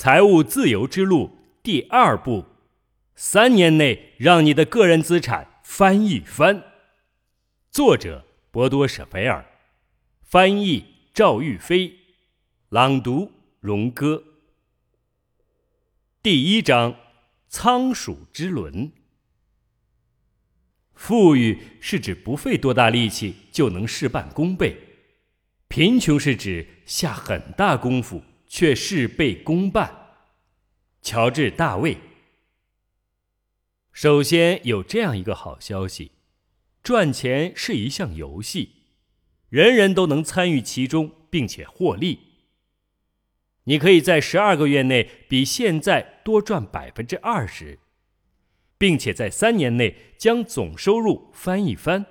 财务自由之路》第二部：三年内让你的个人资产翻一番。作者：博多舍菲尔，翻译：赵玉飞，朗读：荣哥。第一章：仓鼠之轮。富裕是指不费多大力气就能事半功倍，贫穷是指下很大功夫却事倍功半。乔治·大卫。首先有这样一个好消息：赚钱是一项游戏，人人都能参与其中并且获利。你可以在十二个月内比现在多赚百分之二十。并且在三年内将总收入翻一番。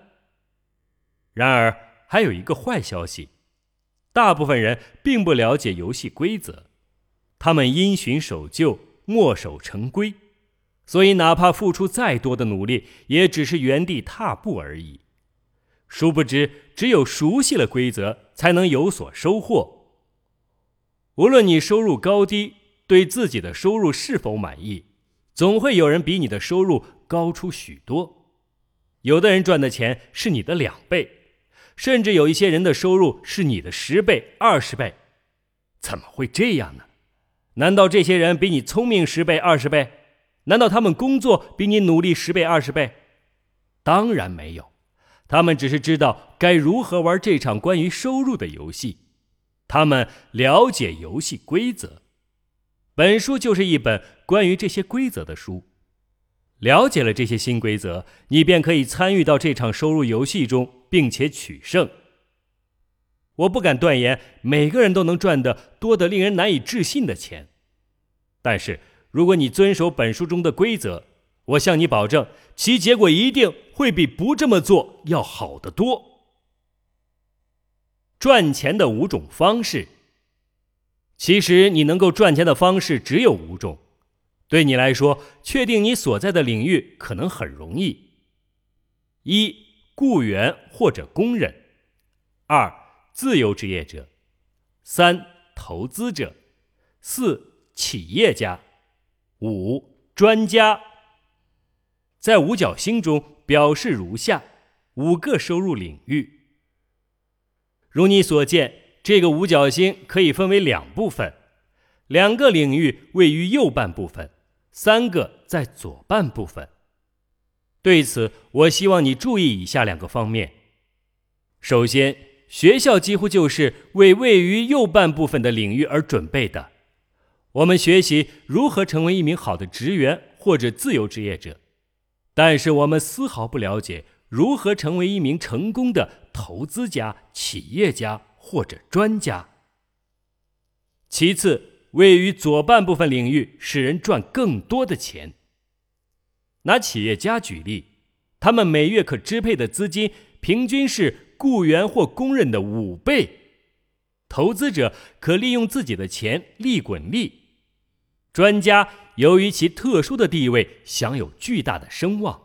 然而，还有一个坏消息：大部分人并不了解游戏规则，他们因循守旧、墨守成规，所以哪怕付出再多的努力，也只是原地踏步而已。殊不知，只有熟悉了规则，才能有所收获。无论你收入高低，对自己的收入是否满意。总会有人比你的收入高出许多，有的人赚的钱是你的两倍，甚至有一些人的收入是你的十倍、二十倍。怎么会这样呢？难道这些人比你聪明十倍、二十倍？难道他们工作比你努力十倍、二十倍？当然没有，他们只是知道该如何玩这场关于收入的游戏，他们了解游戏规则。本书就是一本关于这些规则的书。了解了这些新规则，你便可以参与到这场收入游戏中，并且取胜。我不敢断言每个人都能赚得多得令人难以置信的钱，但是如果你遵守本书中的规则，我向你保证，其结果一定会比不这么做要好得多。赚钱的五种方式。其实你能够赚钱的方式只有五种。对你来说，确定你所在的领域可能很容易：一、雇员或者工人；二、自由职业者；三、投资者；四、企业家；五、专家。在五角星中表示如下五个收入领域。如你所见。这个五角星可以分为两部分，两个领域位于右半部分，三个在左半部分。对此，我希望你注意以下两个方面：首先，学校几乎就是为位于右半部分的领域而准备的。我们学习如何成为一名好的职员或者自由职业者，但是我们丝毫不了解如何成为一名成功的投资家、企业家。或者专家。其次，位于左半部分领域，使人赚更多的钱。拿企业家举例，他们每月可支配的资金平均是雇员或工人的五倍。投资者可利用自己的钱利滚利。专家由于其特殊的地位，享有巨大的声望，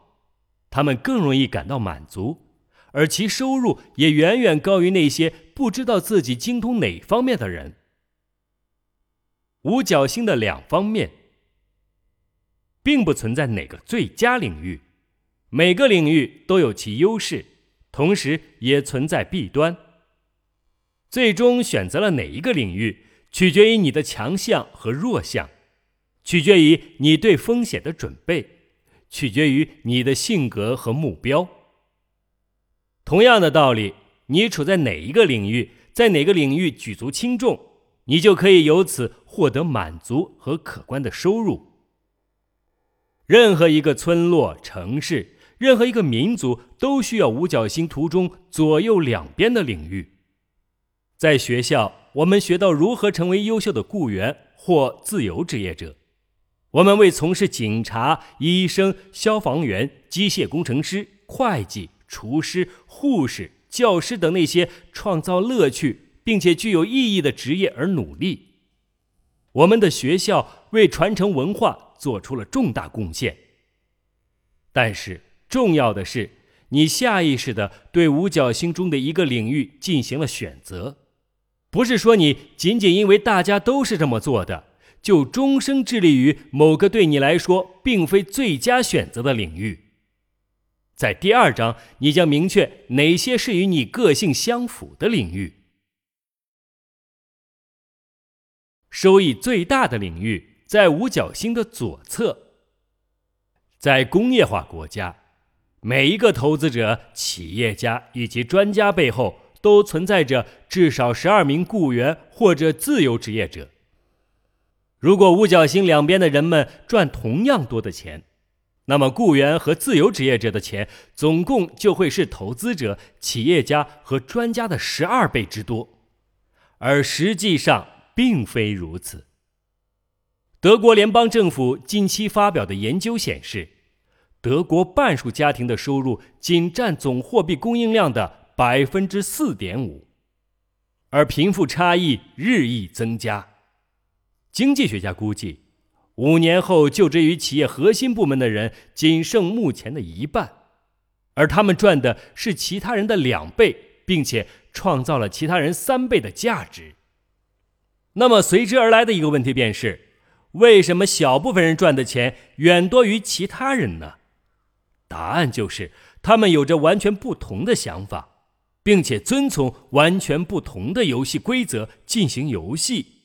他们更容易感到满足。而其收入也远远高于那些不知道自己精通哪方面的人。五角星的两方面，并不存在哪个最佳领域，每个领域都有其优势，同时也存在弊端。最终选择了哪一个领域，取决于你的强项和弱项，取决于你对风险的准备，取决于你的性格和目标。同样的道理，你处在哪一个领域，在哪个领域举足轻重，你就可以由此获得满足和可观的收入。任何一个村落、城市，任何一个民族，都需要五角星图中左右两边的领域。在学校，我们学到如何成为优秀的雇员或自由职业者。我们为从事警察、医生、消防员、机械工程师、会计。厨师、护士、教师等那些创造乐趣并且具有意义的职业而努力。我们的学校为传承文化做出了重大贡献。但是，重要的是，你下意识的对五角星中的一个领域进行了选择，不是说你仅仅因为大家都是这么做的，就终生致力于某个对你来说并非最佳选择的领域。在第二章，你将明确哪些是与你个性相符的领域。收益最大的领域在五角星的左侧。在工业化国家，每一个投资者、企业家以及专家背后都存在着至少十二名雇员或者自由职业者。如果五角星两边的人们赚同样多的钱，那么雇员和自由职业者的钱总共就会是投资者、企业家和专家的十二倍之多，而实际上并非如此。德国联邦政府近期发表的研究显示，德国半数家庭的收入仅占总货币供应量的百分之四点五，而贫富差异日益增加。经济学家估计，五年后就职于企业核心部门的人仅剩目前的一半，而他们赚的是其他人的两倍，并且创造了其他人三倍的价值。那么随之而来的一个问题便是。为什么小部分人赚的钱远多于其他人呢？答案就是他们有着完全不同的想法，并且遵从完全不同的游戏规则进行游戏。